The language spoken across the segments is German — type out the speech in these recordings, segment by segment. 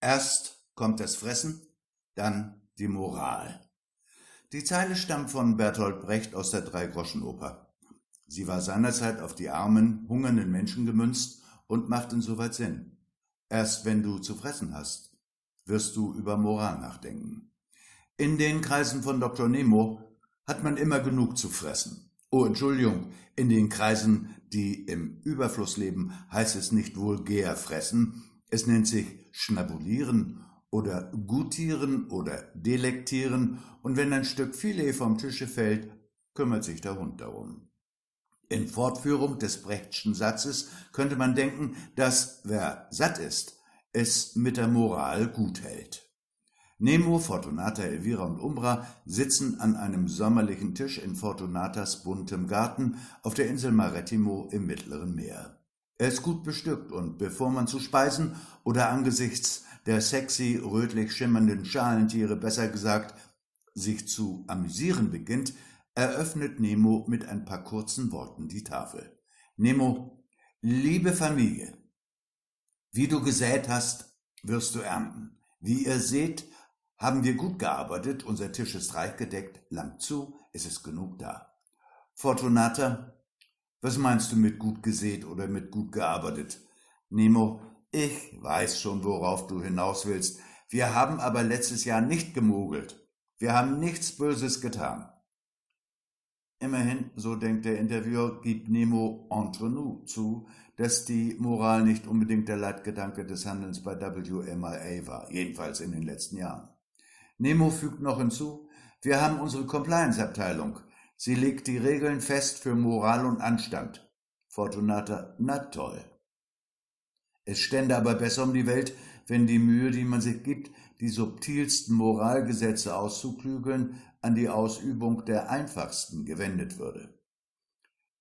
Erst kommt das Fressen, dann die Moral. Die Zeile stammt von Bertolt Brecht aus der Dreigroschenoper. Sie war seinerzeit auf die armen, hungernden Menschen gemünzt und macht insoweit Sinn. Erst wenn du zu fressen hast, wirst du über Moral nachdenken. In den Kreisen von Dr. Nemo hat man immer genug zu fressen. Oh, Entschuldigung, in den Kreisen, die im Überfluss leben, heißt es nicht vulgär fressen, es nennt sich schnabulieren oder gutieren oder delektieren, und wenn ein Stück Filet vom Tische fällt, kümmert sich der Hund darum. In Fortführung des Brechtschen Satzes könnte man denken, dass wer satt ist, es mit der Moral gut hält. Nemo, Fortunata, Elvira und Umbra sitzen an einem sommerlichen Tisch in Fortunatas buntem Garten auf der Insel Marettimo im Mittleren Meer. Er ist gut bestückt und bevor man zu speisen oder angesichts der sexy rötlich schimmernden Schalentiere besser gesagt sich zu amüsieren beginnt, eröffnet Nemo mit ein paar kurzen Worten die Tafel. Nemo, liebe Familie, wie du gesät hast, wirst du ernten. Wie ihr seht, haben wir gut gearbeitet, unser Tisch ist reich gedeckt, lang zu, es ist genug da. Fortunata, was meinst du mit gut gesät oder mit gut gearbeitet? Nemo, ich weiß schon, worauf du hinaus willst. Wir haben aber letztes Jahr nicht gemogelt. Wir haben nichts Böses getan. Immerhin, so denkt der Interviewer, gibt Nemo entre nous zu, dass die Moral nicht unbedingt der Leitgedanke des Handelns bei WMIA war, jedenfalls in den letzten Jahren. Nemo fügt noch hinzu, wir haben unsere Compliance-Abteilung. Sie legt die Regeln fest für Moral und Anstand. Fortunata, na toll. Es stände aber besser um die Welt, wenn die Mühe, die man sich gibt, die subtilsten Moralgesetze auszuklügeln, an die Ausübung der einfachsten gewendet würde.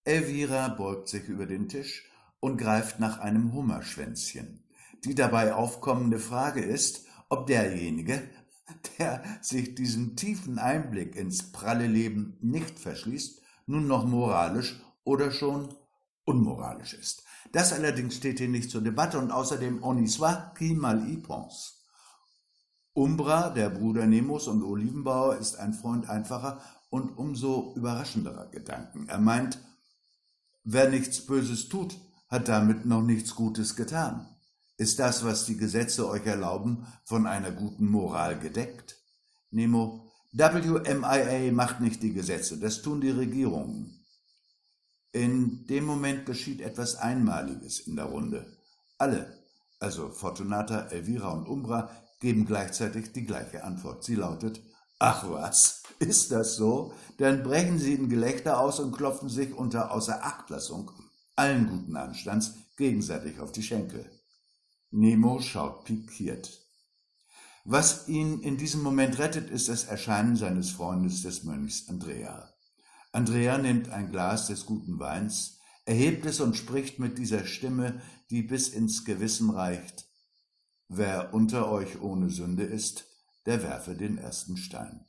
Elvira beugt sich über den Tisch und greift nach einem Hummerschwänzchen. Die dabei aufkommende Frage ist, ob derjenige, der sich diesem tiefen Einblick ins pralle Leben nicht verschließt, nun noch moralisch oder schon unmoralisch ist. Das allerdings steht hier nicht zur Debatte und außerdem on y soit qui mal y pense. Umbra, der Bruder Nemos und Olivenbauer, ist ein Freund einfacher und umso überraschenderer Gedanken. Er meint, wer nichts Böses tut, hat damit noch nichts Gutes getan. Ist das, was die Gesetze euch erlauben, von einer guten Moral gedeckt? Nemo, WMIA macht nicht die Gesetze, das tun die Regierungen. In dem Moment geschieht etwas Einmaliges in der Runde. Alle, also Fortunata, Elvira und Umbra, geben gleichzeitig die gleiche Antwort. Sie lautet, ach was, ist das so? Dann brechen sie in Gelächter aus und klopfen sich unter Außerachtlassung allen guten Anstands gegenseitig auf die Schenkel. Nemo schaut pikiert. Was ihn in diesem Moment rettet, ist das Erscheinen seines Freundes des Mönchs Andrea. Andrea nimmt ein Glas des guten Weins, erhebt es und spricht mit dieser Stimme, die bis ins Gewissen reicht. Wer unter euch ohne Sünde ist, der werfe den ersten Stein.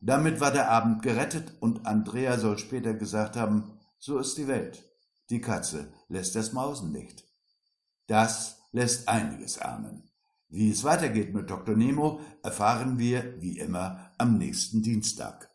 Damit war der Abend gerettet und Andrea soll später gesagt haben, so ist die Welt. Die Katze lässt das Mausen nicht. Das lässt einiges ahnen. Wie es weitergeht mit Dr. Nemo, erfahren wir, wie immer, am nächsten Dienstag.